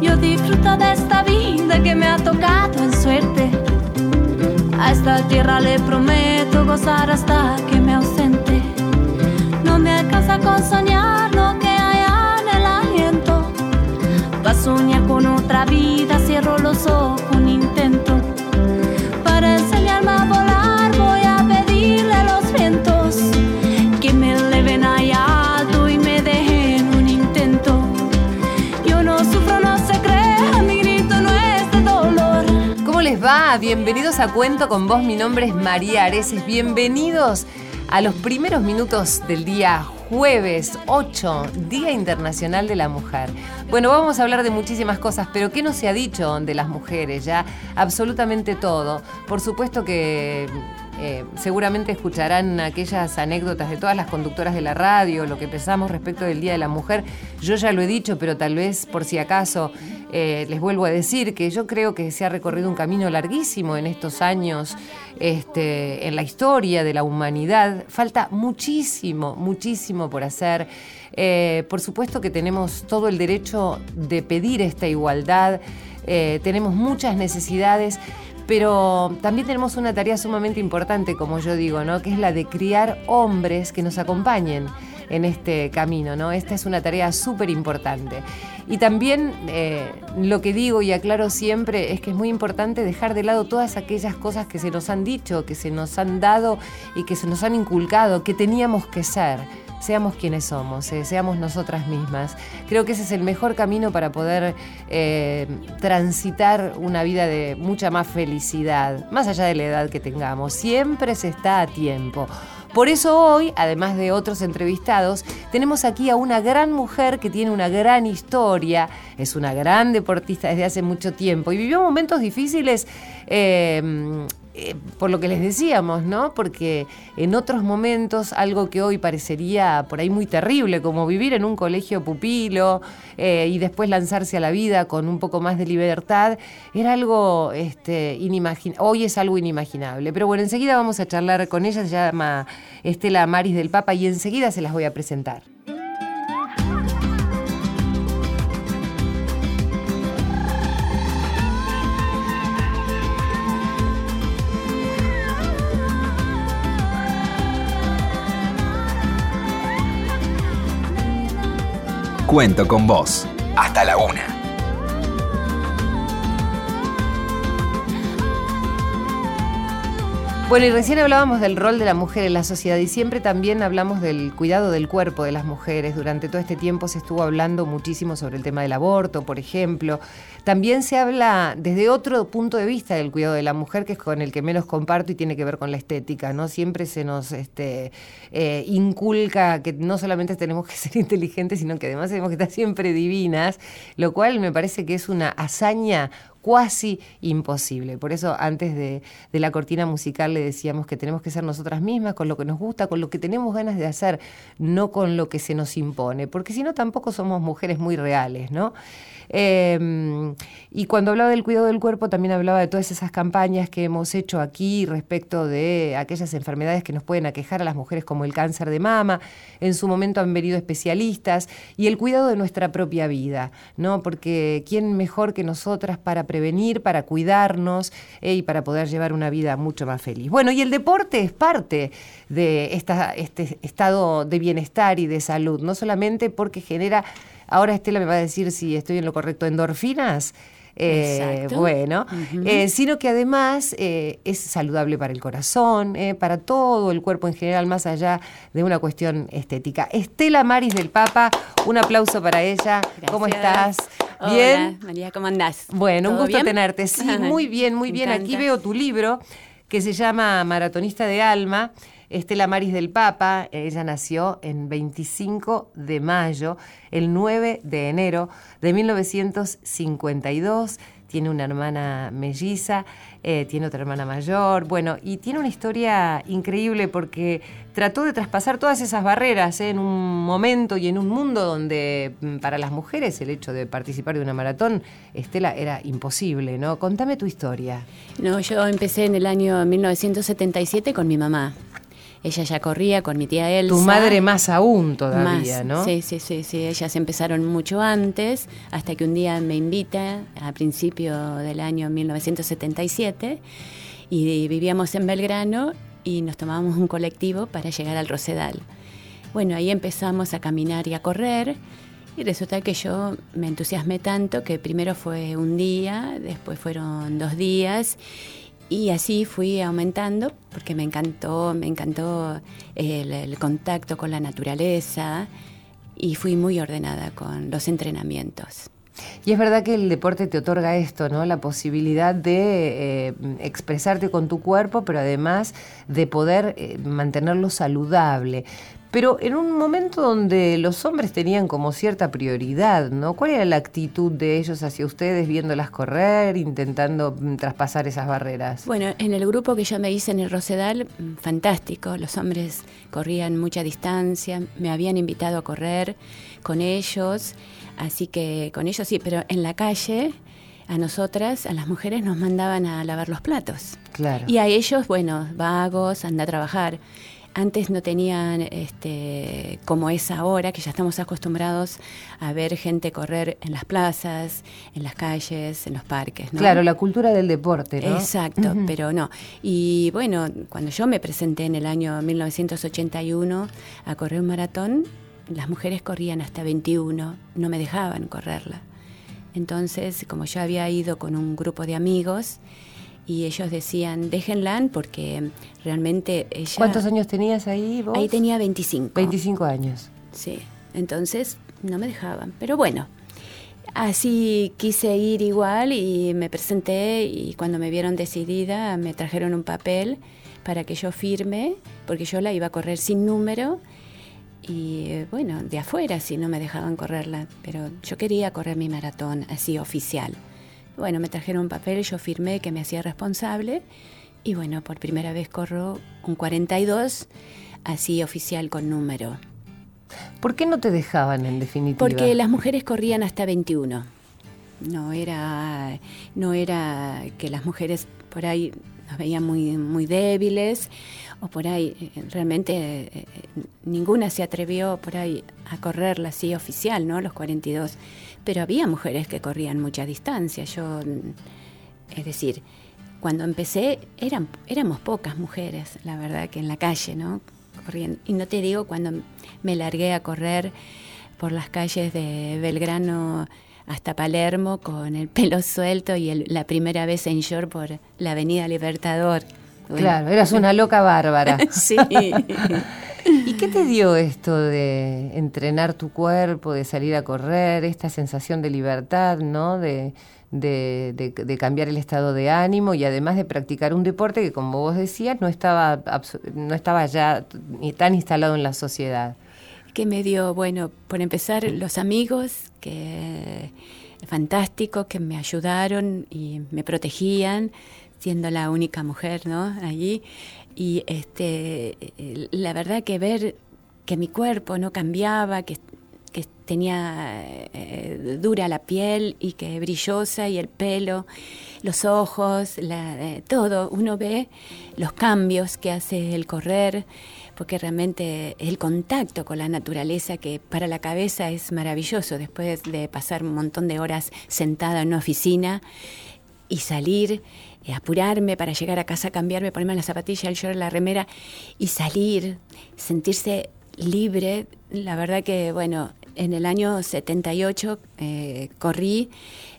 Yo disfruto de esta vida que me ha tocado en suerte. A esta tierra le prometo gozar hasta que me ausente. No me alcanza con soñar lo que hay en el aliento. Va a soñar con otra vida, cierro los ojos, Bienvenidos a Cuento con vos. Mi nombre es María Areces. Bienvenidos a los primeros minutos del día jueves 8, Día Internacional de la Mujer. Bueno, vamos a hablar de muchísimas cosas, pero ¿qué no se ha dicho de las mujeres? Ya absolutamente todo. Por supuesto que eh, seguramente escucharán aquellas anécdotas de todas las conductoras de la radio, lo que pensamos respecto del Día de la Mujer. Yo ya lo he dicho, pero tal vez por si acaso eh, les vuelvo a decir que yo creo que se ha recorrido un camino larguísimo en estos años este, en la historia de la humanidad. Falta muchísimo, muchísimo por hacer. Eh, por supuesto que tenemos todo el derecho de pedir esta igualdad, tenemos muchas necesidades pero también tenemos una tarea sumamente importante, como yo digo, ¿no? que es la de criar hombres que nos acompañen en este camino. ¿no? Esta es una tarea súper importante. Y también eh, lo que digo y aclaro siempre es que es muy importante dejar de lado todas aquellas cosas que se nos han dicho, que se nos han dado y que se nos han inculcado, que teníamos que ser seamos quienes somos, eh, seamos nosotras mismas. Creo que ese es el mejor camino para poder eh, transitar una vida de mucha más felicidad, más allá de la edad que tengamos. Siempre se está a tiempo. Por eso hoy, además de otros entrevistados, tenemos aquí a una gran mujer que tiene una gran historia, es una gran deportista desde hace mucho tiempo y vivió momentos difíciles. Eh, eh, por lo que les decíamos, ¿no? Porque en otros momentos algo que hoy parecería por ahí muy terrible, como vivir en un colegio pupilo eh, y después lanzarse a la vida con un poco más de libertad, era algo este. Hoy es algo inimaginable. Pero bueno, enseguida vamos a charlar con ella, se llama Estela Maris del Papa y enseguida se las voy a presentar. Cuento con vos. Hasta la una. Bueno, y recién hablábamos del rol de la mujer en la sociedad y siempre también hablamos del cuidado del cuerpo de las mujeres. Durante todo este tiempo se estuvo hablando muchísimo sobre el tema del aborto, por ejemplo. También se habla desde otro punto de vista del cuidado de la mujer, que es con el que menos comparto y tiene que ver con la estética, ¿no? Siempre se nos este, eh, inculca que no solamente tenemos que ser inteligentes, sino que además tenemos que estar siempre divinas, lo cual me parece que es una hazaña cuasi imposible. Por eso antes de, de, la cortina musical le decíamos que tenemos que ser nosotras mismas, con lo que nos gusta, con lo que tenemos ganas de hacer, no con lo que se nos impone, porque si no tampoco somos mujeres muy reales, ¿no? Eh, y cuando hablaba del cuidado del cuerpo también hablaba de todas esas campañas que hemos hecho aquí respecto de aquellas enfermedades que nos pueden aquejar a las mujeres como el cáncer de mama. En su momento han venido especialistas y el cuidado de nuestra propia vida, ¿no? Porque quién mejor que nosotras para prevenir, para cuidarnos eh, y para poder llevar una vida mucho más feliz. Bueno, y el deporte es parte de este estado de bienestar y de salud, no solamente porque genera Ahora Estela me va a decir si estoy en lo correcto, endorfinas. Eh, bueno, eh, sino que además eh, es saludable para el corazón, eh, para todo el cuerpo en general, más allá de una cuestión estética. Estela Maris del Papa, un aplauso para ella. Gracias. ¿Cómo estás? Hola, ¿Bien? María, ¿cómo andás? Bueno, un ¿Todo gusto bien? tenerte. Sí, muy bien, muy bien. Aquí veo tu libro que se llama Maratonista de Alma. Estela Maris del Papa, ella nació en 25 de mayo, el 9 de enero de 1952. tiene una hermana melliza, eh, tiene otra hermana mayor, bueno, y tiene una historia increíble porque trató de traspasar todas esas barreras ¿eh? en un momento y en un mundo donde mm, para las mujeres el hecho de participar de una maratón, Estela, era imposible, ¿no? Contame tu historia. No, yo empecé en el año 1977 con mi mamá. Ella ya corría con mi tía Elsa. Tu madre más aún todavía, ¿no? Sí, sí, sí, sí. Ellas empezaron mucho antes, hasta que un día me invita, a principio del año 1977, y vivíamos en Belgrano y nos tomábamos un colectivo para llegar al Rosedal. Bueno, ahí empezamos a caminar y a correr. Y resulta que yo me entusiasmé tanto que primero fue un día, después fueron dos días y así fui aumentando porque me encantó, me encantó el, contacto con la naturaleza y fui muy ordenada con los entrenamientos. Y es verdad que el deporte te otorga esto, ¿no? La posibilidad de eh, expresarte con tu cuerpo, pero además de poder eh, mantenerlo saludable pero en un momento donde los hombres tenían como cierta prioridad, ¿no? ¿Cuál era la actitud de ellos hacia ustedes viéndolas correr, intentando mm, traspasar esas barreras? Bueno, en el grupo que yo me hice en el Rosedal, mm, fantástico, los hombres corrían mucha distancia, me habían invitado a correr con ellos, así que con ellos sí, pero en la calle a nosotras, a las mujeres, nos mandaban a lavar los platos. Claro. Y a ellos, bueno, vagos, anda a trabajar antes no tenían este, como es ahora, que ya estamos acostumbrados a ver gente correr en las plazas, en las calles, en los parques. Claro, la cultura del deporte, ¿no? Exacto, pero no. Y bueno, cuando yo me presenté en el año 1981 a correr un maratón, las mujeres corrían hasta 21, no me dejaban correrla. Entonces, como yo había ido con un grupo de amigos, y ellos decían, déjenla porque realmente ella... ¿Cuántos años tenías ahí vos? Ahí tenía 25. 25 años. Sí, entonces no me dejaban. Pero bueno, así quise ir igual y me presenté y cuando me vieron decidida me trajeron un papel para que yo firme, porque yo la iba a correr sin número y bueno, de afuera si no me dejaban correrla, pero yo quería correr mi maratón así oficial. Bueno, me trajeron un papel, yo firmé que me hacía responsable y bueno, por primera vez corro un 42, así oficial con número. ¿Por qué no te dejaban en definitiva? Porque las mujeres corrían hasta 21. No era, no era que las mujeres por ahí nos veían muy, muy débiles o por ahí eh, realmente eh, ninguna se atrevió por ahí a correrla así oficial, ¿no? Los 42 pero había mujeres que corrían mucha distancia. Yo, es decir, cuando empecé eran, éramos pocas mujeres, la verdad, que en la calle, ¿no? Corrían. Y no te digo cuando me largué a correr por las calles de Belgrano hasta Palermo con el pelo suelto y la primera vez en short por la Avenida Libertador. Claro, eras una loca bárbara. sí. ¿Y qué te dio esto de entrenar tu cuerpo, de salir a correr, esta sensación de libertad, ¿no? De, cambiar el estado de ánimo y además de practicar un deporte que, como vos decías, no estaba, no estaba ya tan instalado en la sociedad. ¿Qué me dio? Bueno, por empezar, los amigos, que fantásticos, que me ayudaron y me protegían, siendo la única mujer, ¿no? Allí. Y este, la verdad que ver que mi cuerpo no cambiaba, que, tenía eh, dura la piel y que brillosa y el pelo, los ojos, eh, todo, uno ve los cambios que hace el correr, porque realmente el contacto con la naturaleza que para la cabeza es maravilloso después de pasar un montón de horas sentada en una oficina y salir eh, apurarme para llegar a casa, cambiarme, ponerme la zapatilla, el short, la remera y salir, sentirse libre. La verdad que, bueno, en el año 78 eh, corrí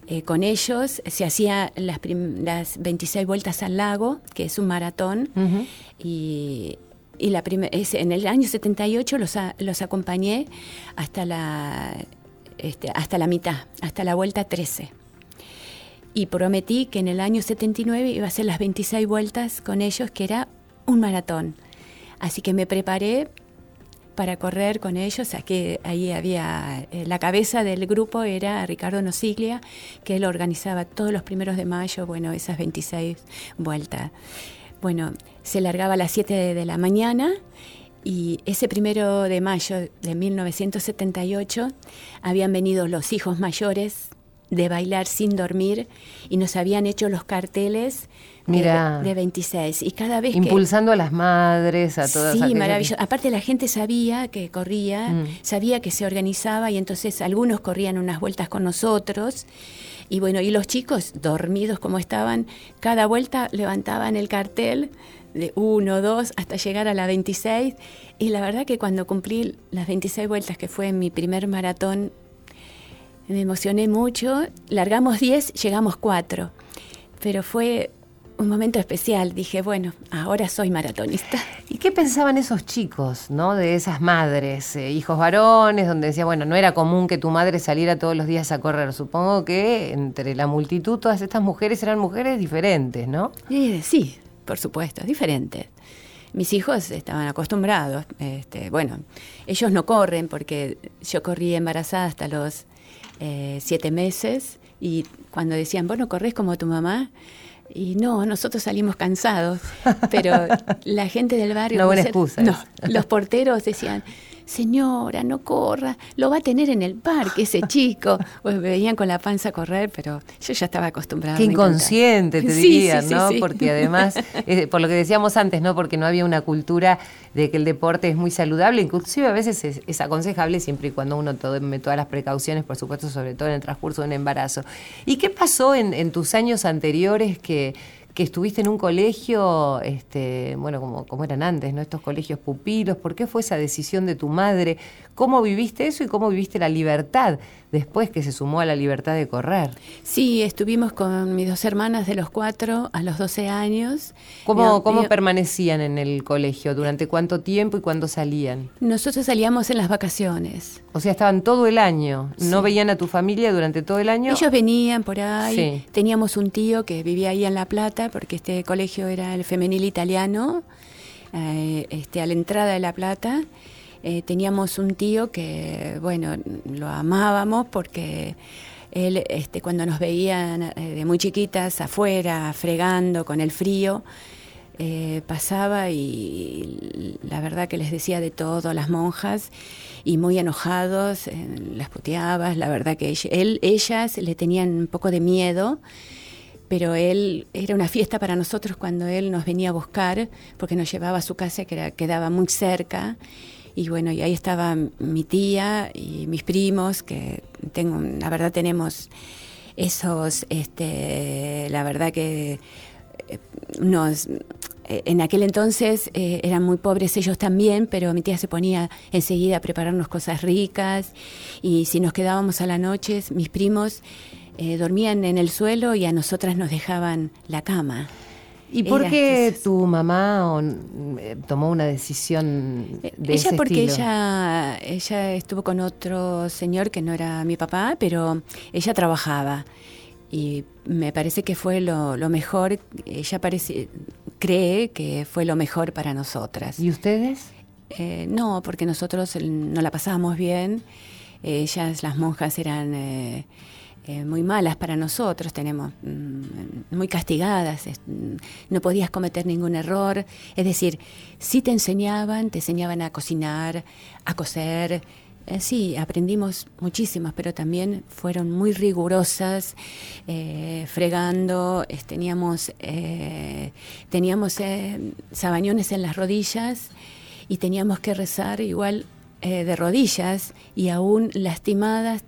eh, con ellos, se hacía las, las 26 vueltas al lago, que es un maratón, y, y la en el año 78 los, los acompañé hasta la, este, hasta la mitad, hasta la vuelta 13 y prometí que en el año 79 iba a hacer las 26 vueltas con ellos, que era un maratón. Así que me preparé para correr con ellos. Aquí, ahí había, eh, la cabeza del grupo era Ricardo Nosiglia, que él organizaba todos los primeros de mayo, bueno, esas 26 vueltas. Bueno, se largaba a las 7 de la mañana y ese primero de mayo de 1978 habían venido los hijos mayores de bailar sin dormir y nos habían hecho los carteles Mira, de, 26 y cada vez impulsando a las madres a todas sí maravilloso aparte la gente sabía que corría Mm. sabía que se organizaba y entonces algunos corrían unas vueltas con nosotros y bueno y los chicos dormidos como estaban cada vuelta levantaban el cartel de uno, dos, hasta llegar a la 26. Y la verdad que cuando cumplí las 26 vueltas, que fue mi primer maratón, me emocioné mucho. Largamos 10, llegamos 4. Pero fue un momento especial. Dije, bueno, ahora soy maratonista. ¿Y qué pensaban esos chicos, no? De esas madres, eh, hijos varones, donde decía, bueno, no era común que tu madre saliera todos los días a correr. Supongo que entre la multitud todas estas mujeres eran mujeres diferentes, ¿no? Y, sí, por supuesto, diferentes. Mis hijos estaban acostumbrados. Este, bueno, ellos no corren porque yo corrí embarazada hasta los eh, siete meses y cuando decían, vos no corres como tu mamá, y no, nosotros salimos cansados, pero la gente del barrio... Buena no excusa los porteros decían, señora, no corra, lo va a tener en el parque ese chico. Pues me veían con la panza correr, pero yo ya estaba acostumbrada. Qué inconsciente, te dirían, sí, sí, ¿no? sí. Porque además, eh, por lo que decíamos antes, ¿no? Porque no había una cultura de que el deporte es muy saludable, inclusive a veces es, es aconsejable siempre y cuando uno tome todas las precauciones, por supuesto, sobre todo en el transcurso de un embarazo. ¿Y qué pasó en, en tus años anteriores que, que estuviste en un colegio, este, bueno, como, como eran antes, ¿no? Estos colegios pupilos, ¿por qué fue esa decisión de tu madre? ¿Cómo viviste eso y cómo viviste la libertad después que se sumó a la libertad de correr? Sí, estuvimos con mis dos hermanas de los cuatro a los 12 años. ¿Cómo, cómo permanecían en el colegio? ¿Durante cuánto tiempo y cuándo salían? Nosotros salíamos en las vacaciones. O sea, estaban todo el año. ¿No veían a tu familia durante todo el año? Ellos venían por ahí. Sí. Teníamos un tío que vivía ahí en La Plata, porque este colegio era el femenil italiano, eh, este, a la entrada de La Plata. Eh, teníamos un tío que, bueno, lo amábamos porque él, este, cuando nos veían eh, de muy chiquitas afuera, fregando con el frío, pasaba y la verdad que les decía de todo a las monjas y muy enojados, las puteaba, la verdad que él, ellas le tenían un poco de miedo, pero él era una fiesta para nosotros cuando él nos venía a buscar, porque nos llevaba a su casa que era- quedaba muy cerca. Y bueno, y ahí estaba mi tía y mis primos, que tengo, la verdad tenemos esos, este, la verdad que eh, nos eh, en aquel entonces eh, eran muy pobres ellos también, pero mi tía se ponía enseguida a prepararnos cosas ricas y si nos quedábamos a la noche, mis primos eh, dormían en el suelo y a nosotras nos dejaban la cama. ¿Y por Era- qué entonces- tu mamá o, eh, tomó una decisión Eh, de ella ese porque estilo? ella ella estuvo con otro señor que no era mi papá, pero ella trabajaba y me parece que fue lo, lo mejor. Ella parece cree que fue lo mejor para nosotras. ¿Y ustedes? Eh, no, porque nosotros no la pasábamos bien. Ellas, las monjas, eran eh, muy malas para nosotros, tenemos mm, muy castigadas. mm, no podías cometer ningún error. Es decir, sí te enseñaban, te enseñaban a cocinar, a coser. Eh, sí, aprendimos muchísimas, pero también fueron muy rigurosas, eh, fregando. teníamos eh, teníamos sabañones en las rodillas y teníamos que rezar igual de rodillas y aún lastimadas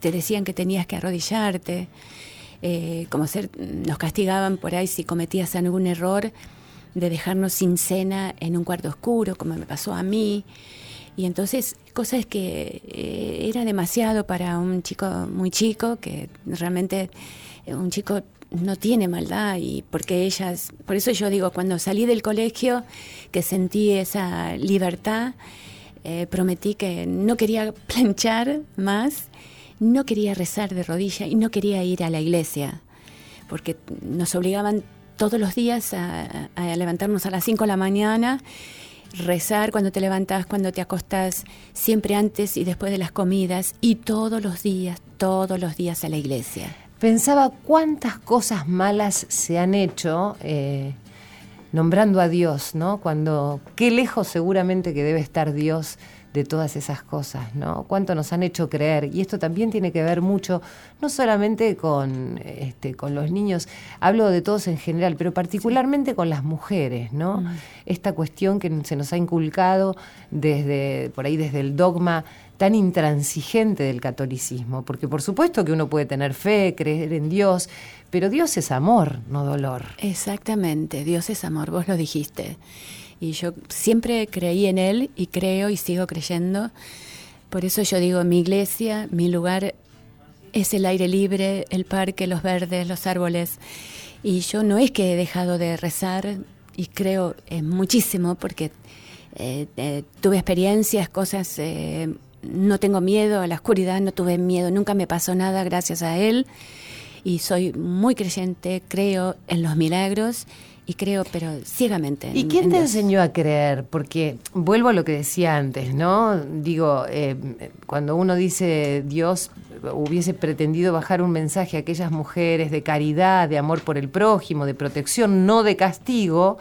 te decían que tenías que arrodillarte, eh, como ser, nos castigaban por ahí si cometías algún error de dejarnos sin cena en un cuarto oscuro, como me pasó a mí. Y entonces, cosas que eh, era demasiado para un chico muy chico, que realmente eh, un chico no tiene maldad y porque ellas, por eso yo digo, cuando salí del colegio, que sentí esa libertad, prometí que no quería planchar más, no quería rezar de rodilla y no quería ir a la iglesia, porque nos obligaban todos los días a, levantarnos a las 5 de la mañana rezar cuando te levantas, cuando te acostás, siempre antes y después de las comidas y todos los días, todos los días a la iglesia. Pensaba cuántas cosas malas se han hecho eh, nombrando a Dios, ¿no? Cuando, qué lejos seguramente que debe estar Dios de todas esas cosas, ¿no? Cuánto nos han hecho creer. Y esto también tiene que ver mucho, no solamente con, este, con los niños, hablo de todos en general, pero particularmente con las mujeres, ¿no? Mm. Esta cuestión que se nos ha inculcado desde, por ahí desde el dogma tan intransigente del catolicismo, porque por supuesto que uno puede tener fe, creer en Dios, pero Dios es amor, no dolor. Exactamente, Dios es amor, vos lo dijiste. Y yo siempre creí en Él y creo y sigo creyendo. Por eso yo digo, mi iglesia, mi lugar es el aire libre, el parque, los verdes, los árboles. Y yo no es que he dejado de rezar y creo en muchísimo porque eh, eh, tuve experiencias, cosas, eh, no tengo miedo a la oscuridad, no tuve miedo, nunca me pasó nada gracias a Él. Y soy muy creyente, creo en los milagros y creo, pero ciegamente. ¿Y quién te enseñó a creer? Porque vuelvo a lo que decía antes, ¿no? Digo, eh, cuando uno dice Dios hubiese pretendido bajar un mensaje a aquellas mujeres de caridad, de amor por el prójimo, de protección, no de castigo.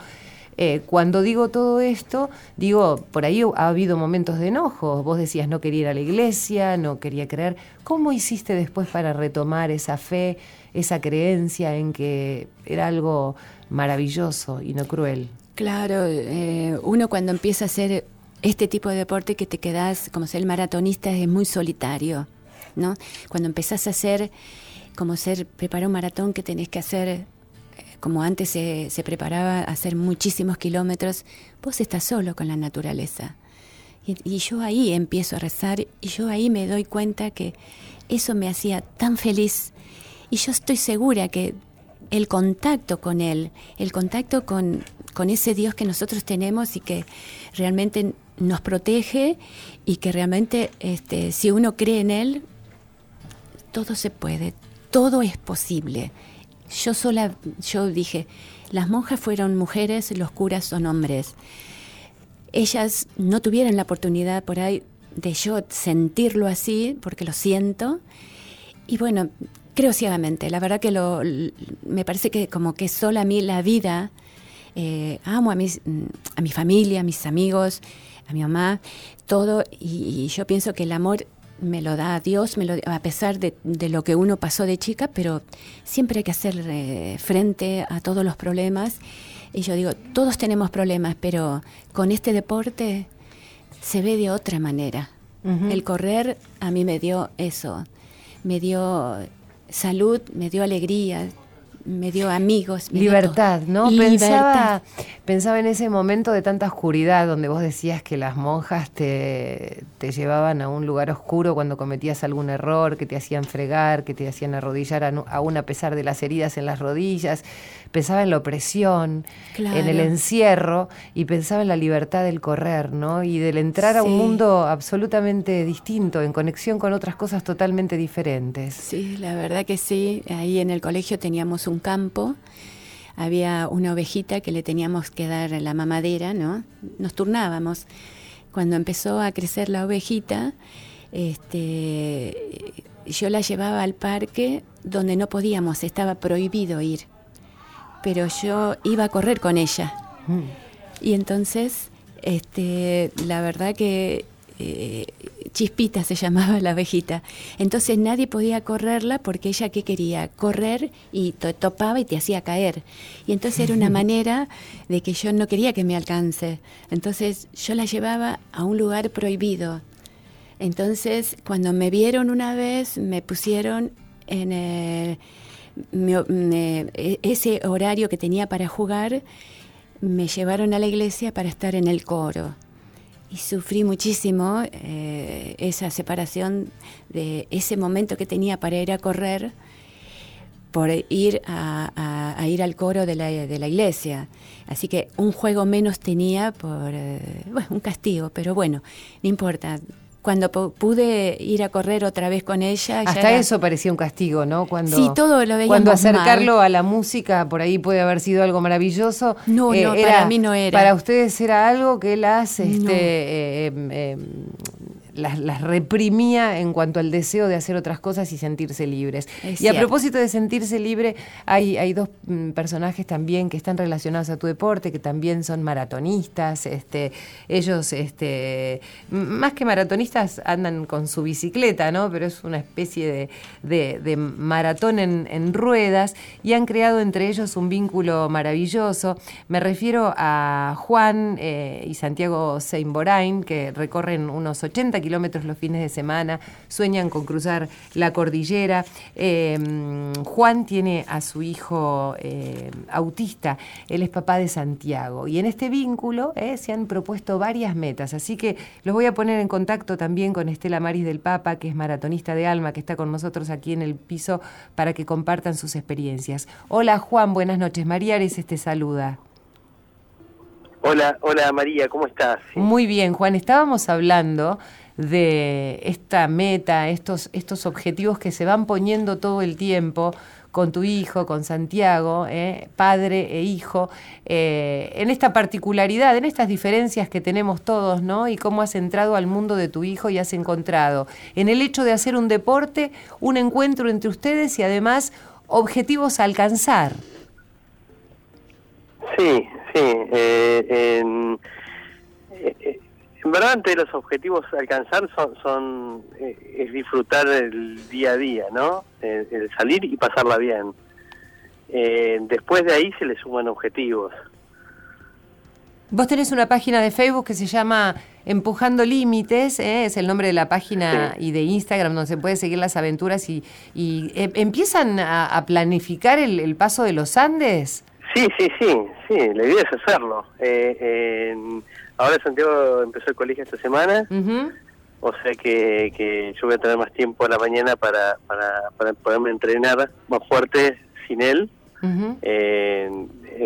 Eh, cuando digo todo esto, digo, por ahí ha habido momentos de enojo. Vos decías no quería ir a la iglesia, no quería creer. ¿Cómo hiciste después para retomar esa fe, esa creencia en que era algo maravilloso y no cruel. Claro, eh, uno cuando empieza a hacer este tipo de deporte que te quedas, como ser maratonista, es muy solitario, ¿no? Cuando empezás a hacer, como ser, preparar un maratón que tenés que hacer, eh, como antes se, se preparaba, hacer muchísimos kilómetros, vos estás solo con la naturaleza. Y, y yo ahí empiezo a rezar y yo ahí me doy cuenta que eso me hacía tan feliz. Y yo estoy segura que el contacto con Él, el contacto con, con ese Dios que nosotros tenemos y que realmente nos protege y que realmente este, si uno cree en Él, todo se puede, todo es posible. Yo sola, yo dije, las monjas fueron mujeres, los curas son hombres. Ellas no tuvieron la oportunidad por ahí de yo sentirlo así, porque lo siento. Y bueno, creo ciegamente. La verdad que lo, me parece que como que sola a mí la vida, eh, amo a, mis, a mi familia, a mis amigos, a mi mamá, todo, y, yo pienso que el amor me lo da Dios, me lo, a pesar de, lo que uno pasó de chica, pero siempre hay que hacer eh, frente a todos los problemas. Y yo digo, todos tenemos problemas, pero con este deporte se ve de otra manera. El correr a mí me dio eso, me dio salud, me dio alegría, me dio amigos. Libertad, ¿no? Pensaba, pensaba en ese momento de tanta oscuridad donde vos decías que las monjas te, te, llevaban a un lugar oscuro cuando cometías algún error, que te hacían fregar, que te hacían arrodillar aún a pesar de las heridas en las rodillas. Pensaba en la opresión, en el encierro y pensaba en la libertad del correr, ¿no? Y del entrar a un mundo absolutamente distinto, en conexión con otras cosas totalmente diferentes. Sí, la verdad que sí. Ahí en el colegio teníamos un campo, había una ovejita que le teníamos que dar la mamadera, ¿no? Nos turnábamos. Cuando empezó a crecer la ovejita, este, yo la llevaba al parque donde no podíamos, estaba prohibido ir. Pero yo iba a correr con ella. Mm. Y entonces, este, la verdad que eh, Chispita se llamaba la abejita. Entonces nadie podía correrla porque ella qué quería, correr y te topaba y te hacía caer. Y entonces era una manera de que yo no quería que me alcance. Entonces yo la llevaba a un lugar prohibido. Entonces cuando me vieron una vez me pusieron en e, ese horario que tenía para jugar, me llevaron a la iglesia para estar en el coro y sufrí muchísimo eh, esa separación de ese momento que tenía para ir a correr por ir a, ir al coro de la, de la, iglesia. Así que un juego menos tenía por eh, un castigo, pero bueno, no importa. Cuando pude ir a correr otra vez con ella. Hasta eso parecía un castigo, ¿no? Cuando, sí, todo lo veíamos Cuando acercarlo a la música, por ahí puede haber sido algo maravilloso. No, no, eh, para mí no era. Para ustedes era algo que las este, eh, em, em, las, reprimía en cuanto al deseo de hacer otras cosas y sentirse libres. y a propósito de sentirse libre, hay, hay dos mm, personajes también que están relacionados a tu deporte, que también son maratonistas. Este, ellos, este, más que maratonistas, andan con su bicicleta, ¿no? Pero es una especie de, maratón en, ruedas y han creado entre ellos un vínculo maravilloso. Me refiero a Juan eh, y Santiago Seinborain, que recorren unos 80 kilómetros kilómetros los fines de semana, sueñan con cruzar la cordillera. Em, Juan tiene a su hijo eh, autista, él es papá de Santiago, y en este vínculo eh, se han propuesto varias metas, así que los voy a poner en contacto también con Estela Maris del Papa, que es maratonista de alma, que está con nosotros aquí en el piso para que compartan sus experiencias. Hola Juan, buenas noches. María Ares te saluda. Hola, hola María, ¿cómo estás? Muy bien, Juan. Estábamos hablando de esta meta, estos, estos objetivos que se van poniendo todo el tiempo con tu hijo, con Santiago, eh, padre e hijo, eh, en esta particularidad, en estas diferencias que tenemos todos, ¿no? Y cómo has entrado al mundo de tu hijo y has encontrado en el hecho de hacer un deporte, un encuentro entre ustedes y además objetivos a alcanzar. Sí, sí. Eh, en, verdad, ante los objetivos a alcanzar son, son eh, es disfrutar el día a día, ¿no? El, salir y pasarla bien. Eh, después de ahí se le suman objetivos. Vos tenés una página de Facebook que se llama Empujando Límites, ¿eh? es el nombre de la página y de Instagram donde se puede seguir las aventuras y, y empiezan a, planificar el, paso de los Andes. Sí, sí, sí, sí, la idea es hacerlo. Eh, Ahora Santiago empezó el colegio esta semana, o sea que, que, yo voy a tener más tiempo a la mañana para, para, para poderme entrenar más fuerte sin él.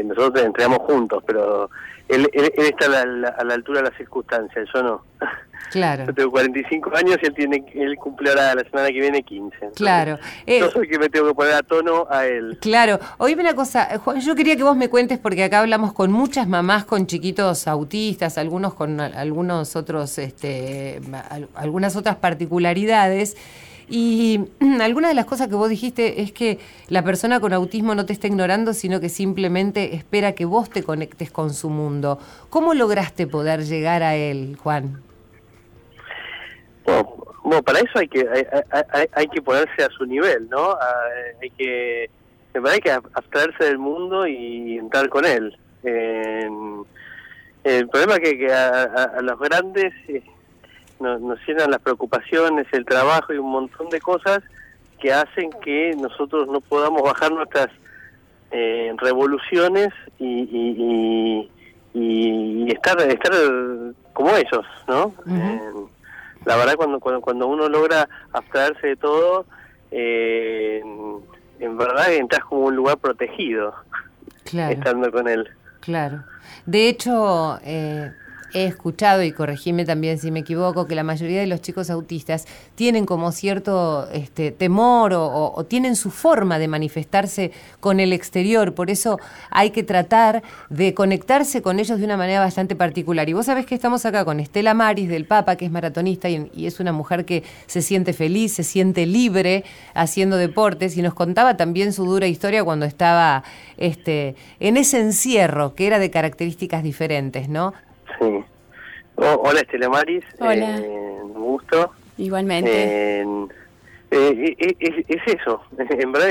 nosotros entrenamos juntos, pero él, él, está a la, a la, altura de las circunstancias, yo no. Claro. Yo tengo 45 años y él, tiene, él cumple ahora la semana que viene 15. Claro. yo soy que me tengo que poner a tono a él. Claro. Oíme una cosa, eh, Juan, yo quería que vos me cuentes, porque acá hablamos con muchas mamás con chiquitos autistas, algunos con algunos otros, este, algunas otras particularidades. Y alguna de las cosas que vos dijiste es que la persona con autismo no te está ignorando, sino que simplemente espera que vos te conectes con su mundo. ¿Cómo lograste poder llegar a él, Juan? Bueno, para eso hay que hay, que ponerse a su nivel, ¿no? hay que me parece que abstraerse del mundo y entrar con él. el problema es que, a, los grandes eh, nos, llenan las preocupaciones, el trabajo y un montón de cosas que hacen que nosotros no podamos bajar nuestras eh, revoluciones y, y, estar estar como ellos, ¿no? la verdad cuando, cuando, cuando uno logra abstraerse de todo, eh, en, verdad entras como un lugar protegido estando con él. Claro. De hecho, eh, he escuchado, y corregime también si me equivoco, que la mayoría de los chicos autistas tienen como cierto este, temor o, tienen su forma de manifestarse con el exterior. Por eso hay que tratar de conectarse con ellos de una manera bastante particular. Y vos sabés que estamos acá con Estela Maris del Papa, que es maratonista y, es una mujer que se siente feliz, se siente libre haciendo deportes y nos contaba también su dura historia cuando estaba este, en ese encierro que era de características diferentes, ¿no? Sí. hola Estela Maris. Hola. Eh, un gusto. Igualmente. Eh, eh, es, eso. En verdad,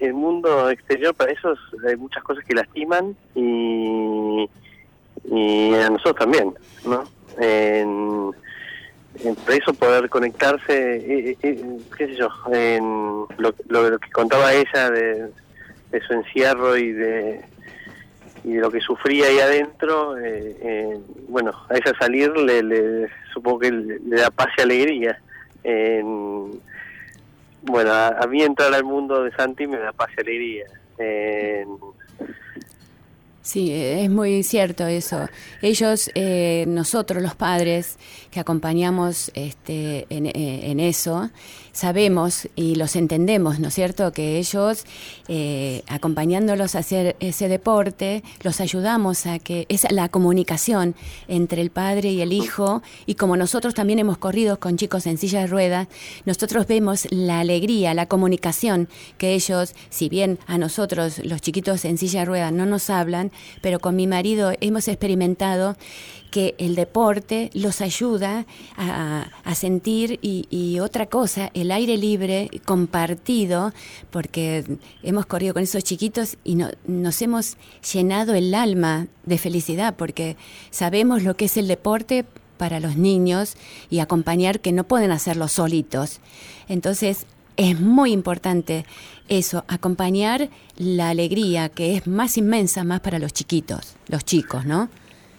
el mundo exterior para eso hay muchas cosas que lastiman y, y a nosotros también, ¿no? En, por eso poder conectarse, qué sé yo, en lo, lo, que contaba ella de, de su encierro y de y de lo que sufría ahí adentro, eh, eh, bueno, a ella salir le, supongo que le, da paz y alegría. bueno, a, mí entrar al mundo de Santi me da paz y alegría. Sí, es muy cierto eso. Ellos, eh, nosotros los padres que acompañamos este, en, eh, en, eso, sabemos y los entendemos, ¿no es cierto? Que ellos, eh, acompañándolos a hacer ese deporte, los ayudamos a que es la comunicación entre el padre y el hijo, y como nosotros también hemos corrido con chicos en silla de ruedas, nosotros vemos la alegría, la comunicación que ellos, si bien a nosotros los chiquitos en silla de ruedas no nos hablan, pero con mi marido hemos experimentado que el deporte los ayuda a, sentir y, otra cosa, el aire libre compartido, porque hemos corrido con esos chiquitos y nos hemos llenado el alma de felicidad, porque sabemos lo que es el deporte para los niños y acompañar que no pueden hacerlo solitos. Entonces, es muy importante eso, acompañar la alegría que es más inmensa más para los chiquitos, los chicos, ¿no?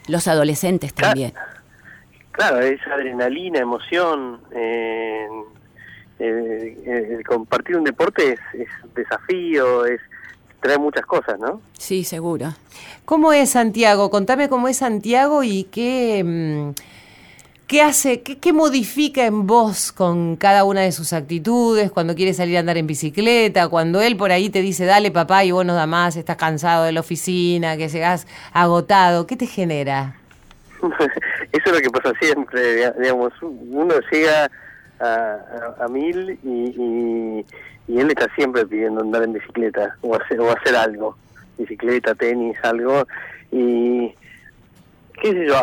Los adolescentes también. Claro, es adrenalina, emoción. Eh, eh, compartir un deporte es, desafío, es trae muchas cosas, ¿no? Sí, seguro. ¿Cómo es Santiago? Contame cómo es Santiago y qué, mm, qué hace, qué, modifica en vos con cada una de sus actitudes, cuando quiere salir a andar en bicicleta, cuando él por ahí te dice, dale papá y vos no da más, estás cansado de la oficina, que llegas agotado, ¿qué te genera? Eso es lo que pasa siempre, digamos, uno llega a, mil y, y, él está siempre pidiendo andar en bicicleta o hacer, o hacer algo, bicicleta, tenis, algo, y qué sé yo,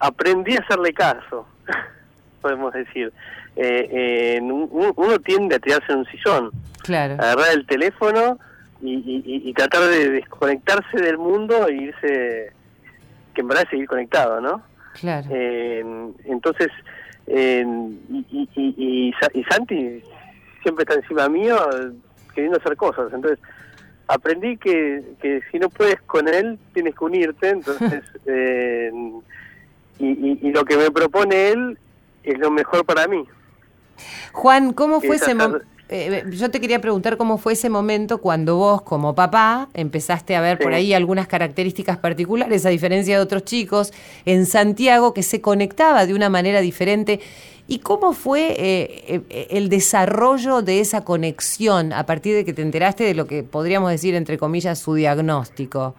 aprendí a hacerle caso, podemos decir. Eh, uno tiende a tirarse en un sillón, claro. agarrar el teléfono y, tratar de desconectarse del mundo e irse, que en verdad es seguir conectado, ¿no? Claro. Eh, entonces, y, y, Santi siempre está encima mío queriendo hacer cosas. Entonces, aprendí que, que si no puedes con él, tienes que unirte. Entonces, eh, y, lo que me propone él es lo mejor para mí. Juan, ¿cómo fue ese momento? Eh, yo te quería preguntar cómo fue ese momento cuando vos, como papá, empezaste a ver por ahí algunas características particulares, a diferencia de otros chicos, en Santiago, que se conectaba de una manera diferente. ¿Y cómo fue eh, eh, el desarrollo de esa conexión a partir de que te enteraste de lo que podríamos decir, entre comillas, su diagnóstico?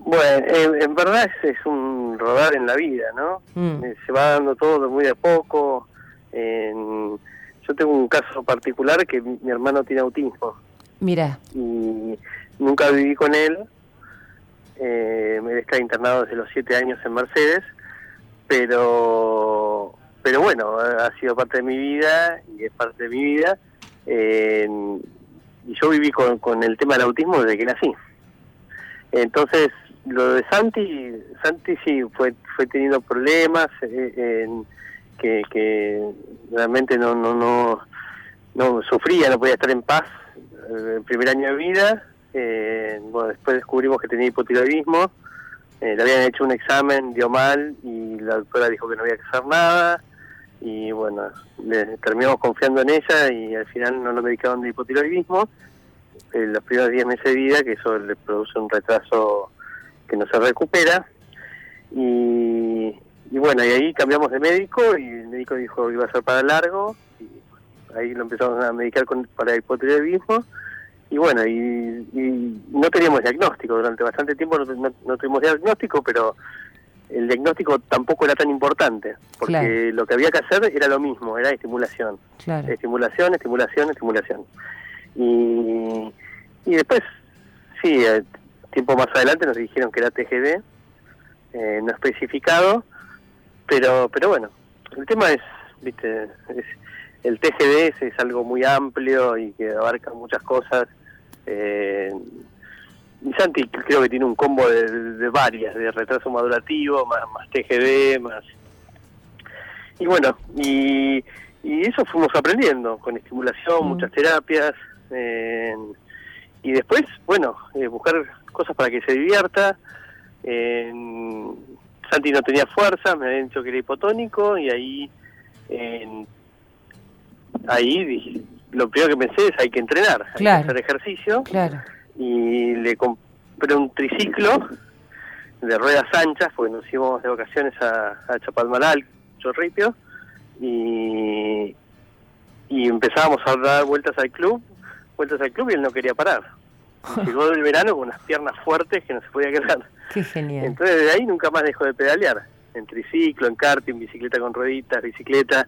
Bueno, en, verdad es, un rodar en la vida, ¿no? Mm. Se va dando todo muy de poco. En, yo tengo un caso particular que mi, hermano tiene autismo. Mira. Y nunca viví con él. Eh, él está internado desde los siete años en Mercedes, pero pero bueno, ha sido parte de mi vida y es parte de mi vida. Eh, y yo viví con, con el tema del autismo desde que nací. Entonces, lo de Santi, Santi sí fue, fue teniendo problemas. Eh, en, que, que realmente no, no, no, sufría, no podía estar en paz eh, el primer año de vida. Eh, bueno, después descubrimos que tenía hipotiroidismo. Eh, le habían hecho un examen, dio mal y la doctora dijo que no había que hacer nada. Y bueno, le, terminamos confiando en ella y al final no lo medicaron de hipotiroidismo. En los primeros 10 meses de vida, que eso le produce un retraso que no se recupera. Y, y bueno, y ahí cambiamos de médico y el médico dijo que iba a ser para largo. Y ahí lo empezamos a medicar con, para hipotiroidismo. Y bueno, y, no teníamos diagnóstico. Durante bastante tiempo no, tuvimos diagnóstico, pero el diagnóstico tampoco era tan importante, porque lo que había que hacer era lo mismo, era estimulación. Estimulación, estimulación, estimulación. Y, y después, sí, eh, tiempo más adelante nos dijeron que era TGD, eh, no especificado, pero pero bueno el tema es viste es, el TGD es, algo muy amplio y que abarca muchas cosas eh, y Santi creo que tiene un combo de, varias de retraso madurativo más, más TGD más y bueno y, y eso fuimos aprendiendo con estimulación mm. muchas terapias y después bueno eh, buscar cosas para que se divierta Santi no tenía fuerza, me habían dicho que era hipotónico y ahí, ahí dije, lo primero que pensé es hay que entrenar, hay que hacer ejercicio. Claro. Y le, compré un triciclo de ruedas anchas, porque nos íbamos de vacaciones a, a Chapalmalal, Chorripio, y, y empezábamos a dar vueltas al club, vueltas al club y él no quería parar. Llegó del verano con unas piernas fuertes que no se podía quedar. Qué genial. Entonces de ahí nunca más dejó de pedalear. En triciclo, en karting, bicicleta con rueditas, bicicleta.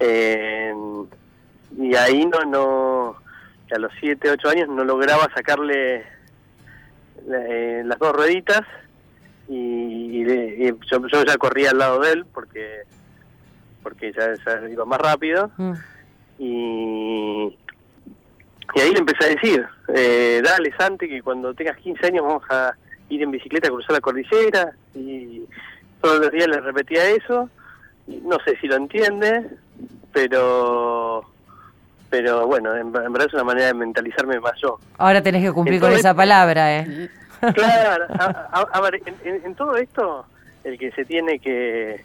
y ahí no, no, a los 7, 8 años no lograba sacarle eh, las dos rueditas y, y yo, yo ya corría al lado de él porque porque ya, ya iba más rápido Mm. y, y ahí le empecé a decir, eh, dale Santi, que cuando tengas 15 años vamos a ir en bicicleta a cruzar la cordillera y todos los días le repetía eso, no sé si lo entiende, pero pero bueno, en, en verdad es una manera de mentalizarme más yo. Ahora tenés que cumplir con esa palabra, ¿eh? Claro, a, a- a ver, en, en- en todo esto el que se tiene que,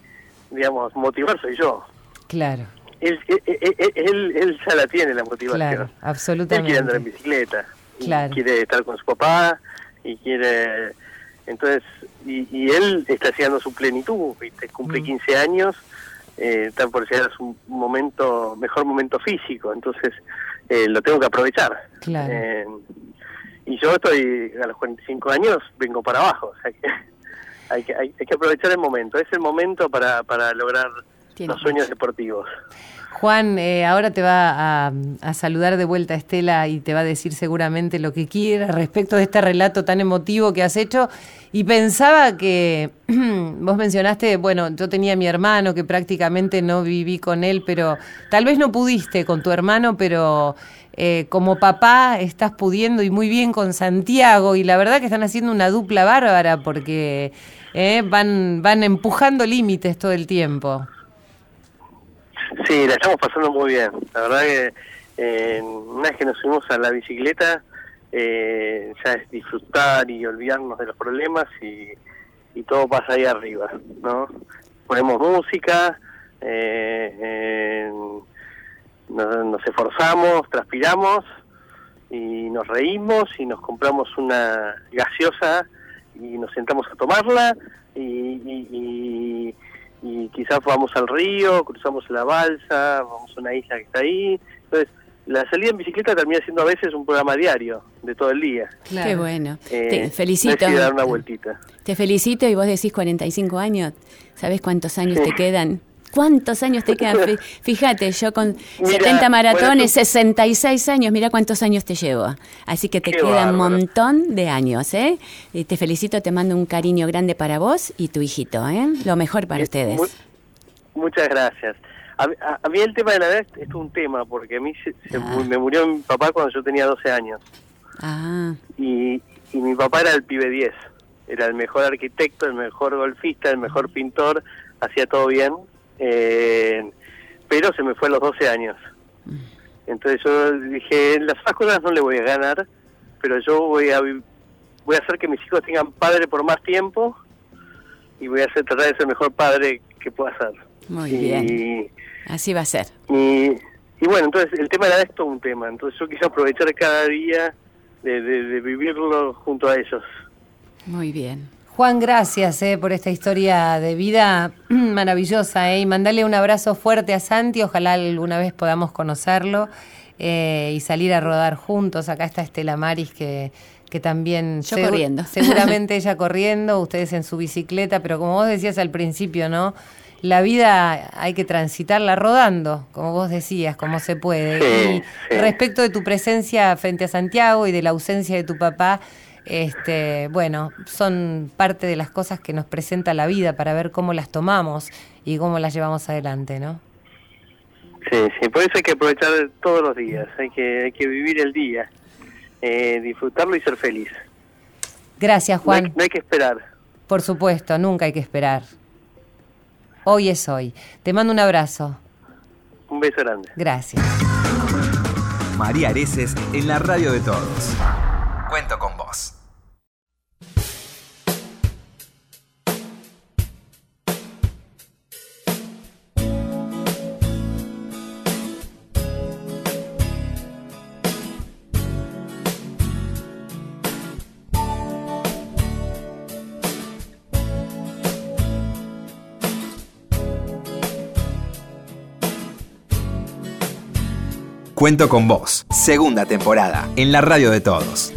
digamos, motivar soy yo. Claro, Él, él, él- él- él ya la tiene la motivación. claro, Él quiere andar en absolutamente. bicicleta. Claro. quiere estar con su papá y quiere... Entonces, y, y él está llegando a su plenitud, ¿viste? cumple Mm. 15 años, eh, está por llegar a su momento, mejor momento físico, entonces eh, lo tengo que aprovechar. Claro. Eh, y yo estoy a los 45 años, vengo para abajo, o sea que hay que, hay, hay que aprovechar el momento, es el momento para, para lograr Tiene los sueños deportivos. Juan, eh, ahora te va a, a saludar de vuelta Estela y te va a decir seguramente lo que quiera respecto de este relato tan emotivo que has hecho. Y pensaba que vos mencionaste, bueno, yo tenía a mi hermano que prácticamente no viví con él, pero tal vez no pudiste con tu hermano, pero eh, como papá estás pudiendo y muy bien con Santiago y la verdad que están haciendo una dupla bárbara porque eh, van, van empujando límites todo el tiempo. Sí, la estamos pasando muy bien. La verdad que eh, una vez que nos subimos a la bicicleta, eh, ya es disfrutar y olvidarnos de los problemas y, y todo pasa ahí arriba, ¿no? Ponemos música, eh, eh, nos, nos esforzamos, transpiramos y nos reímos y nos compramos una gaseosa y nos sentamos a tomarla y, y, y- y quizás vamos al río, cruzamos la balsa, vamos a una isla que está ahí. Entonces, la salida en bicicleta termina siendo a veces un programa diario de todo el día. Qué bueno. Eh, Te felicito. dar una vueltita. Te felicito y vos decís 45 años. ¿Sabés cuántos años Sí. te quedan? ¿Cuántos años te quedan? Fí- Fíjate, yo con Mira, 70 maratones, bueno, tú- 66 años, mira cuántos años te llevo. Así que te Qué queda un montón de años, ¿eh? Y te felicito, te mando un cariño grande para vos y tu hijito, ¿eh? Lo mejor para ustedes. mu- muchas gracias. A, mí- a- a mí el tema de la edad es, un tema, porque a mí se- se Ah. me murió mi papá cuando yo tenía 12 años. Ah, Y, y mi papá era el pibe 10. Era el mejor arquitecto, el mejor golfista, el mejor pintor, hacía todo bien. Eh, pero se me fue a los 12 años. Entonces yo dije, las otras cosas no le voy a ganar, pero yo voy a voy a hacer que mis hijos tengan padre por más tiempo y voy a hacer tratar de ser el mejor padre que pueda ser. muy y, bien. Así va a ser. y, y bueno, entonces el tema de la edad es todo un tema. Entonces yo quise aprovechar cada día de, de- de vivirlo junto a ellos. Muy bien. Juan, gracias eh, por esta historia de vida maravillosa eh, y mandale un abrazo fuerte a Santi, ojalá alguna vez podamos conocerlo eh, y salir a rodar juntos. Acá está Estela Maris que, que también... Yo corriendo. Seguramente ella corriendo, ustedes en su bicicleta, pero como vos decías al principio, ¿no? La vida hay que transitarla rodando, como vos decías, como se puede. Sí, y sí. respecto de tu presencia frente a Santiago y de la ausencia de tu papá, este, bueno, son parte de las cosas que nos presenta la vida para ver cómo las tomamos y cómo las llevamos adelante, ¿no? Sí, sí, por eso hay que aprovechar todos los días, hay que, hay que vivir el día, eh, disfrutarlo y ser feliz. Gracias, No hay, Juan. no hay que esperar. Por supuesto, nunca hay que esperar. Hoy es hoy. Te mando un abrazo. Un beso grande. Gracias. María Areces en la radio de todos cuento con vos. Cuento con vos, segunda temporada, en la radio de todos.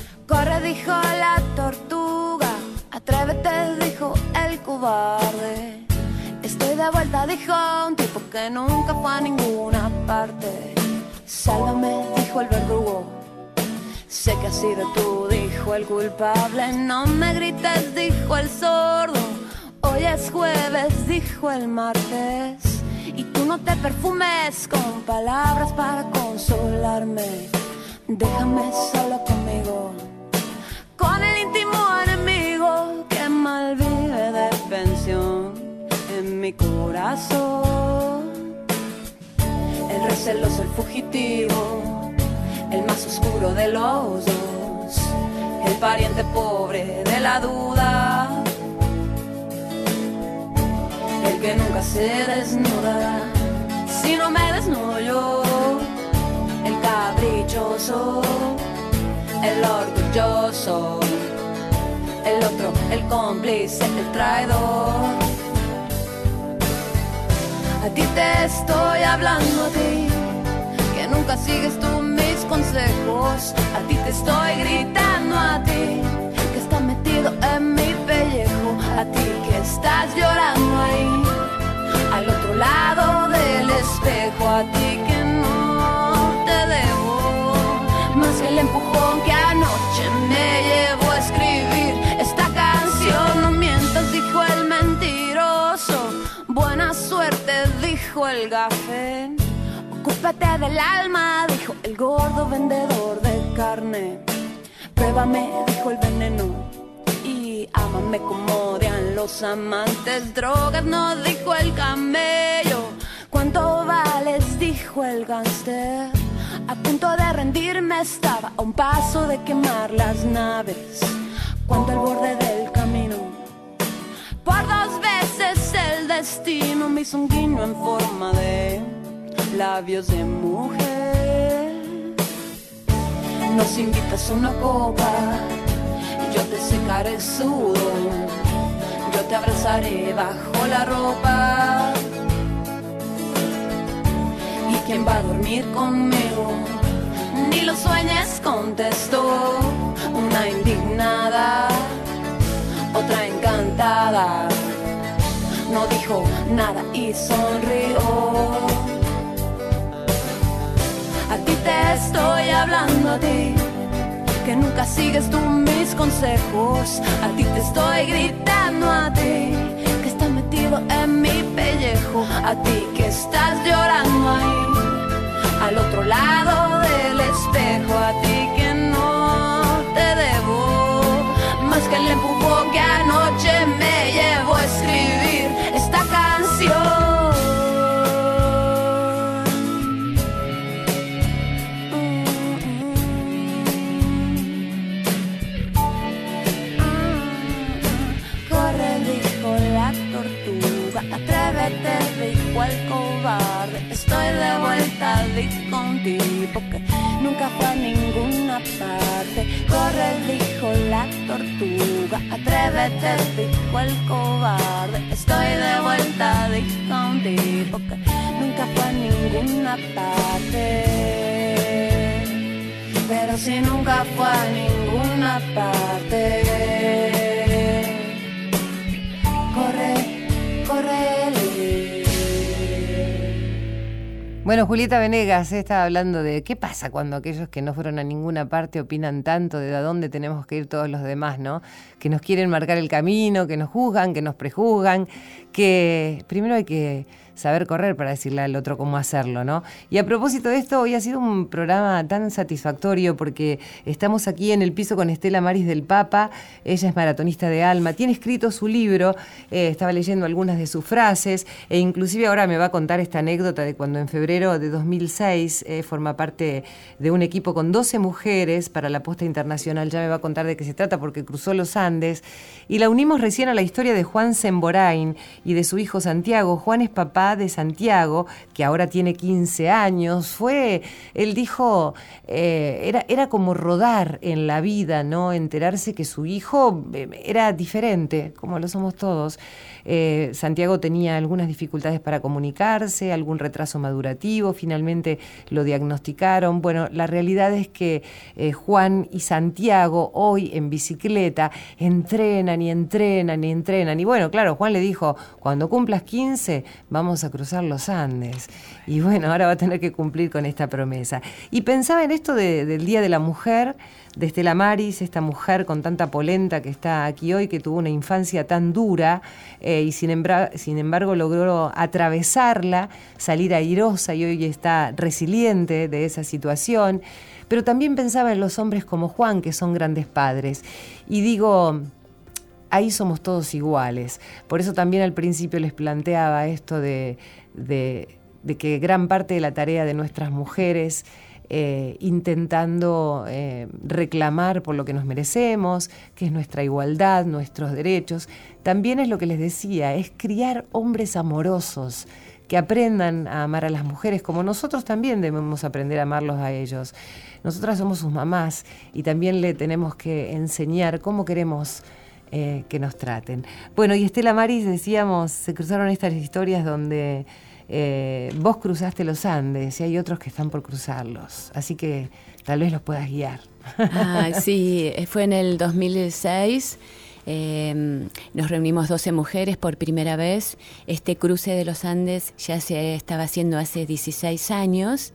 Vuelta, dijo un tipo que nunca fue a ninguna parte. Sálvame, dijo el verdugo. Sé que has sido tú, dijo el culpable. No me grites, dijo el sordo. Hoy es jueves, dijo el martes. Y tú no te perfumes con palabras para consolarme. Déjame solo conmigo, con el íntimo enemigo que mal vive de pensión mi corazón. El receloso, el fugitivo, el más oscuro de los dos, el pariente pobre de la duda el que nunca se desnuda. Si no me desnudo el caprichoso, el orgulloso, el otro, el cómplice, el traidor. A ti te estoy hablando a ti, que nunca sigues tú mis consejos. A ti te estoy gritando a ti, que está metido en mi pellejo. A ti que estás llorando ahí, al otro lado del espejo. A ti que no te debo, más que el empujón que anoche me llevó dijo el gafé. Ocúpate del alma, dijo el gordo vendedor de carne. Pruébame, dijo el veneno. Y ámame como odian los amantes. Drogas, no dijo el camello. ¿Cuánto vales? dijo el gánster. A punto de rendirme estaba a un paso de quemar las naves. Cuando al borde del destino un guiño en forma de labios de mujer. Nos invitas una copa, yo te secaré el sudor, yo te abrazaré bajo la ropa. ¿Y quién va a dormir conmigo? Ni lo sueñes, contestó una indignada otra encantada. No dijo nada y sonrió. A ti te estoy hablando a ti, que nunca sigues tú mis consejos. A ti te estoy gritando a ti, que estás metido en mi pellejo. A ti que estás llorando ahí, al otro lado del espejo. A ti que no te debo más que el empujón que anoche me llevó a escribir atrévete, dijo el cobarde. Estoy de vuelta, dijo un tipo que nunca fue a ninguna parte. Corre, dijo la tortuga, atrévete, dijo el cobarde. Estoy de vuelta, dijo un tipo que nunca fue a ninguna parte. Pero si nunca fue a ninguna parte. Bueno, Julieta Venegas estaba hablando de qué pasa cuando aquellos que no fueron a ninguna parte opinan tanto de a dónde tenemos que ir todos los demás, ¿no? Que nos quieren marcar el camino, que nos juzgan, que nos prejuzgan, que primero hay que saber correr para decirle al otro cómo hacerlo, ¿no? Y a propósito de esto, hoy ha sido un programa tan satisfactorio porque estamos aquí en el piso con Estela Maris del Papa, ella es maratonista de alma, tiene escrito su libro, eh, estaba leyendo algunas de sus frases e inclusive ahora me va a contar esta anécdota de cuando en febrero de 2006 eh, forma parte de un equipo con 12 mujeres para la posta internacional, ya me va a contar de qué se trata porque cruzó los Andes y la unimos recién a la historia de Juan Semborain y de su hijo Santiago. Juan es papá de Santiago, que ahora tiene 15 años, fue, él dijo, eh, era, era como rodar en la vida, ¿no? Enterarse que su hijo eh, era diferente, como lo somos todos. Eh, Santiago tenía algunas dificultades para comunicarse, algún retraso madurativo, finalmente lo diagnosticaron. Bueno, la realidad es que eh, Juan y Santiago hoy en bicicleta entrenan y entrenan y entrenan. Y bueno, claro, Juan le dijo, cuando cumplas 15 vamos a cruzar los Andes. Y bueno, ahora va a tener que cumplir con esta promesa. Y pensaba en esto del Día de la Mujer de Estela Maris, esta mujer con tanta polenta que está aquí hoy, que tuvo una infancia tan dura eh, y sin, sin embargo logró atravesarla, salir airosa y hoy está resiliente de esa situación. Pero también pensaba en los hombres como Juan, que son grandes padres. Y digo, ahí somos todos iguales. Por eso también al principio les planteaba esto de, de que gran parte de la tarea de nuestras mujeres eh, intentando eh, reclamar por lo que nos merecemos, que es nuestra igualdad, nuestros derechos. También es lo que les decía, es criar hombres amorosos que aprendan a amar a las mujeres, como nosotros también debemos aprender a amarlos a ellos. Nosotras somos sus mamás y también le tenemos que enseñar cómo queremos eh, que nos traten. Bueno, y Estela Maris, decíamos, se cruzaron estas historias donde eh, vos cruzaste los Andes y hay otros que están por cruzarlos, así que tal vez los puedas guiar. Ah, sí, eh, fue en el 2006. Em, nos reunimos 12 mujeres por primera vez. Este cruce de los Andes ya se estaba haciendo hace 16 años.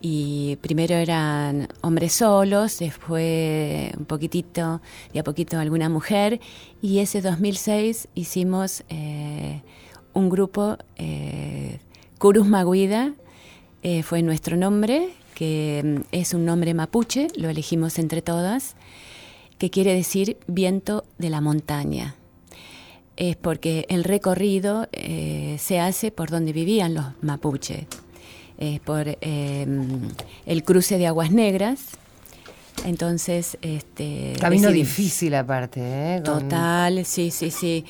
Y primero eran hombres solos, después un poquitito, de a poquito alguna mujer. Y ese 2006 hicimos eh, un grupo, eh, Curus Maguida, eh, fue nuestro nombre, que mm, es un nombre mapuche, lo elegimos entre todas, que quiere decir viento de la montaña. Es porque el recorrido eh, se hace por donde vivían los mapuche, es por mm, el cruce de aguas negras, entonces, este. Camino difícil aparte, ¿eh? Total, sí, sí, sí.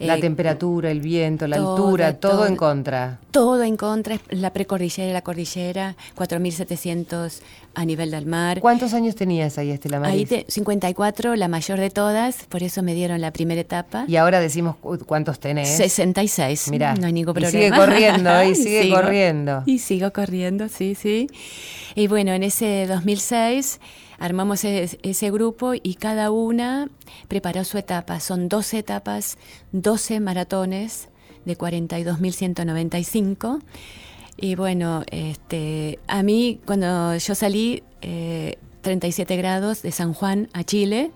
La eh, temperatura, el viento, la altura, todo, en contra. Todo en contra, la precordillera y la cordillera, 4.700 a nivel del mar. ¿Cuántos años tenías ahí, Estela Maris? Ahí 54, la mayor de todas, por eso me dieron la primera etapa. Y ahora decimos cuántos tenés. 66, Mirá, no hay ningún problema. Y sigue corriendo, y sigue corriendo. Y sigo corriendo, sí, sí. Y bueno, en ese 2006 armamos ese, grupo y cada una preparó su etapa. Son 12 etapas, 12 maratones de 42.195. Y bueno, este, a mí cuando yo salí, 37 eh, grados de San Juan a Chile,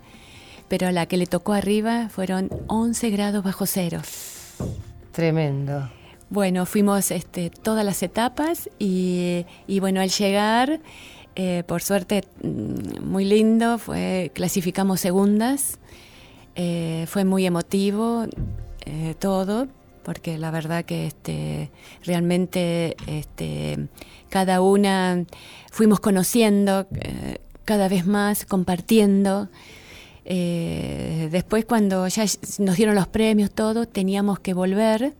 pero a la que le tocó arriba fueron 11 grados bajo cero. Tremendo. Bueno, fuimos este, todas las etapas y, y bueno, al llegar eh, por suerte, mm, muy lindo, fue, clasificamos segundas, eh, fue muy emotivo eh, todo, porque la verdad que este, realmente este, cada una fuimos conociendo cada vez más, compartiendo. después cuando ya nos dieron los premios, todo, teníamos que volver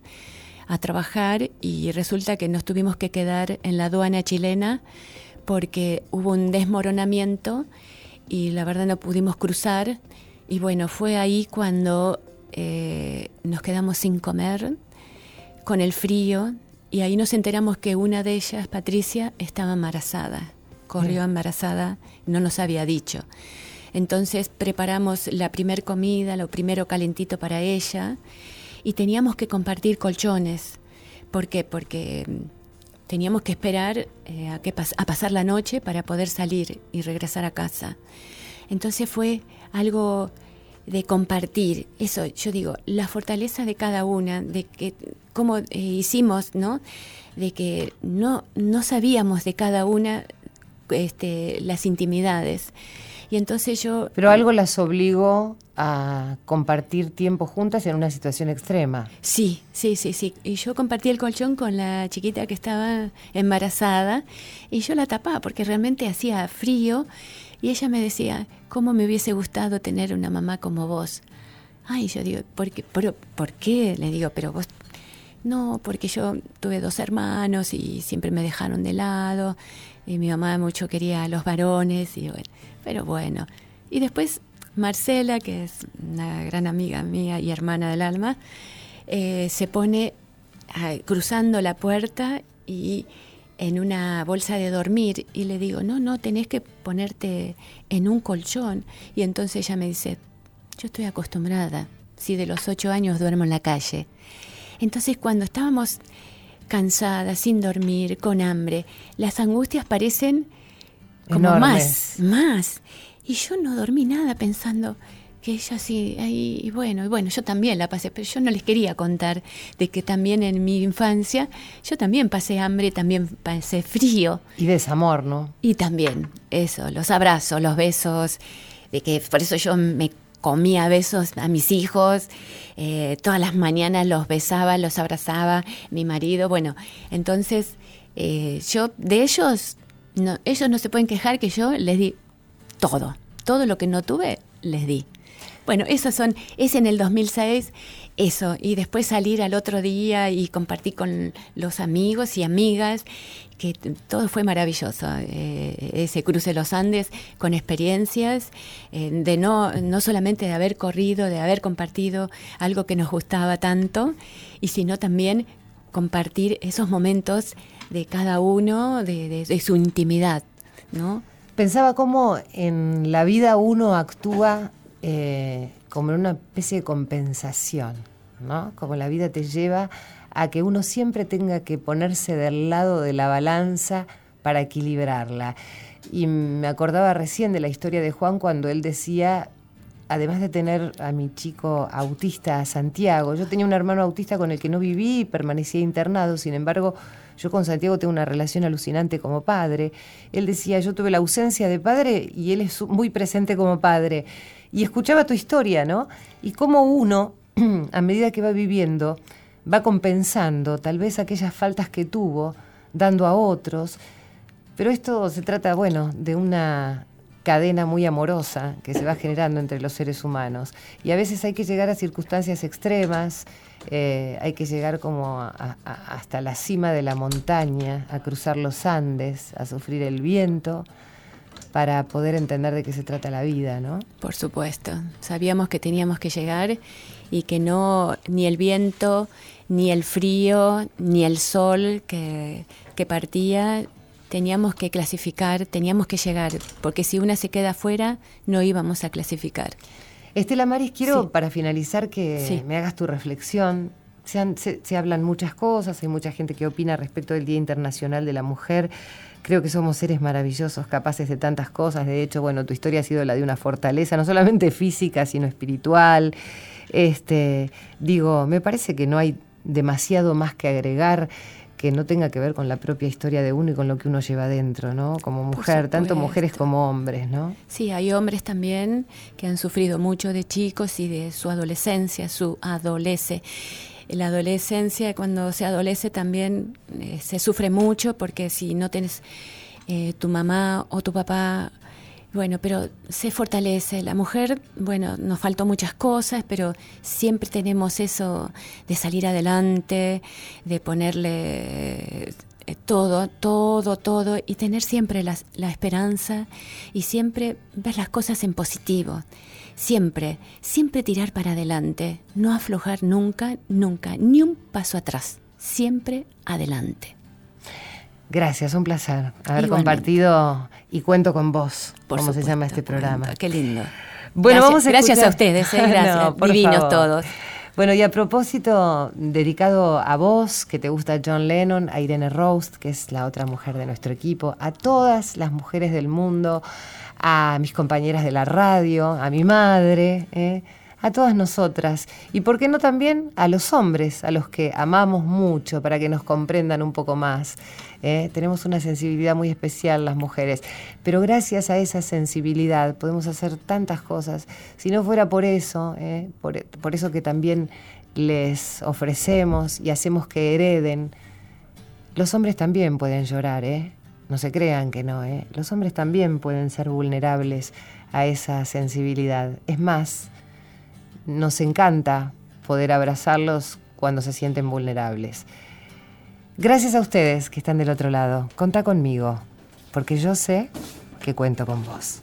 a trabajar y resulta que nos tuvimos que quedar en la aduana chilena porque hubo un desmoronamiento y la verdad no pudimos cruzar. Y bueno, fue ahí cuando eh, nos quedamos sin comer, con el frío, y ahí nos enteramos que una de ellas, Patricia, estaba embarazada. Corrió embarazada, no nos había dicho. Entonces preparamos la primer comida, lo primero calentito para ella, y teníamos que compartir colchones. ¿Por qué? Porque teníamos que esperar eh, a, que a pasar la noche para poder salir y regresar a casa. Entonces fue algo de compartir, eso yo digo, la fortaleza de cada una, de que cómo eh, hicimos, ¿no? De que no, no sabíamos de cada una este, las intimidades. Y entonces yo... Pero algo las obligó a compartir tiempo juntas en una situación extrema. Sí, sí, sí, sí. Y yo compartí el colchón con la chiquita que estaba embarazada y yo la tapaba porque realmente hacía frío y ella me decía, ¿cómo me hubiese gustado tener una mamá como vos? Ay, yo digo, ¿por qué? ¿Por, ¿por qué? Le digo, pero vos no, porque yo tuve dos hermanos y siempre me dejaron de lado, y mi mamá mucho quería a los varones, y bueno, pero bueno. Y después Marcela, que es una gran amiga mía y hermana del alma, eh, se pone ah, cruzando la puerta y en una bolsa de dormir y le digo, no, no, tenés que ponerte en un colchón. Y entonces ella me dice, yo estoy acostumbrada, si de los ocho años duermo en la calle. Entonces cuando estábamos cansadas, sin dormir, con hambre, las angustias parecen como más, más. Y yo no dormí nada pensando que ella sí, ahí, y bueno, y bueno, yo también la pasé, pero yo no les quería contar de que también en mi infancia yo también pasé hambre, también pasé frío. Y desamor, ¿no? Y también, eso, los abrazos, los besos, de que por eso yo me comía besos a mis hijos, eh, todas las mañanas los besaba, los abrazaba, mi marido, bueno, entonces eh, yo, de ellos, no, ellos no se pueden quejar que yo les di todo, todo lo que no tuve, les di. Bueno, esos son, es en el 2006, eso, y después salir al otro día y compartir con los amigos y amigas, que todo fue maravilloso, eh, ese cruce de los Andes con experiencias, eh, de no, no solamente de haber corrido, de haber compartido algo que nos gustaba tanto, y sino también compartir esos momentos de cada uno, de, su intimidad, ¿no? Pensaba cómo en la vida uno actúa eh, como en una especie de compensación, ¿no? Como la vida te lleva a que uno siempre tenga que ponerse del lado de la balanza para equilibrarla. Y me acordaba recién de la historia de Juan cuando él decía, además de tener a mi chico autista, Santiago, yo tenía un hermano autista con el que no viví y permanecía internado, sin embargo, yo con Santiago tengo una relación alucinante como padre. Él decía, yo tuve la ausencia de padre y él es muy presente como padre y escuchaba tu historia, ¿no? Y cómo uno, a medida que va viviendo, va compensando tal vez aquellas faltas que tuvo, dando a otros. Pero esto se trata, bueno, de una cadena muy amorosa que se va generando entre los seres humanos. Y a veces hay que llegar a circunstancias extremas, eh, hay que llegar como hasta la cima de la montaña, a cruzar los Andes, a sufrir el viento para poder entender de qué se trata la vida, ¿no? Por supuesto. Sabíamos que teníamos que llegar y que no ni el viento, ni el frío, ni el sol que, partía, teníamos que clasificar, teníamos que llegar, porque si una se queda afuera, no íbamos a clasificar. Estela Maris, quiero para finalizar que me hagas tu reflexión. Se, se, hablan muchas cosas, hay mucha gente que opina respecto del Día Internacional de la Mujer. Creo que somos seres maravillosos, capaces de tantas cosas. De hecho, bueno, tu historia ha sido la de una fortaleza, no solamente física, sino espiritual. Este, digo, me parece que no hay demasiado más que agregar que no tenga que ver con la propia historia de uno y con lo que uno lleva dentro, ¿no? Como mujer, tanto mujeres como hombres, ¿no? Sí, hay hombres también que han sufrido mucho de chicos y de su adolescencia, su adolescencia la adolescencia, cuando se adolece también eh, se sufre mucho porque si no tienes eh, tu mamá o tu papá, bueno, pero se fortalece. La mujer, bueno, nos faltó muchas cosas, pero siempre tenemos eso de salir adelante, de ponerle eh, todo, todo, todo, y tener siempre la, la esperanza y siempre ver las cosas en positivo. Siempre, siempre tirar para adelante, no aflojar nunca, nunca, ni un paso atrás, siempre adelante. Gracias, un placer haber compartido y cuento con vos, como se llama este programa. Qué lindo. Bueno, gracias, vamos a gracias a ustedes, eh, gracias, divinos todos. Bueno, y a propósito, dedicado a vos, que te gusta John Lennon, a Irene Roast, que es la otra mujer de nuestro equipo, a todas las mujeres del mundo, a mis compañeras de la radio, a mi madre, ¿eh? A todas nosotras y, ¿por qué no también a los hombres, a los que amamos mucho para que nos comprendan un poco más? ¿eh? Tenemos una sensibilidad muy especial las mujeres, pero gracias a esa sensibilidad podemos hacer tantas cosas. Si no fuera por eso, ¿eh? por, por eso que también les ofrecemos y hacemos que hereden, los hombres también pueden llorar, ¿eh? No se crean que no, ¿eh? los hombres también pueden ser vulnerables a esa sensibilidad. Es más, nos encanta poder abrazarlos cuando se sienten vulnerables. Gracias a ustedes que están del otro lado. Contá conmigo, porque yo sé que cuento con vos.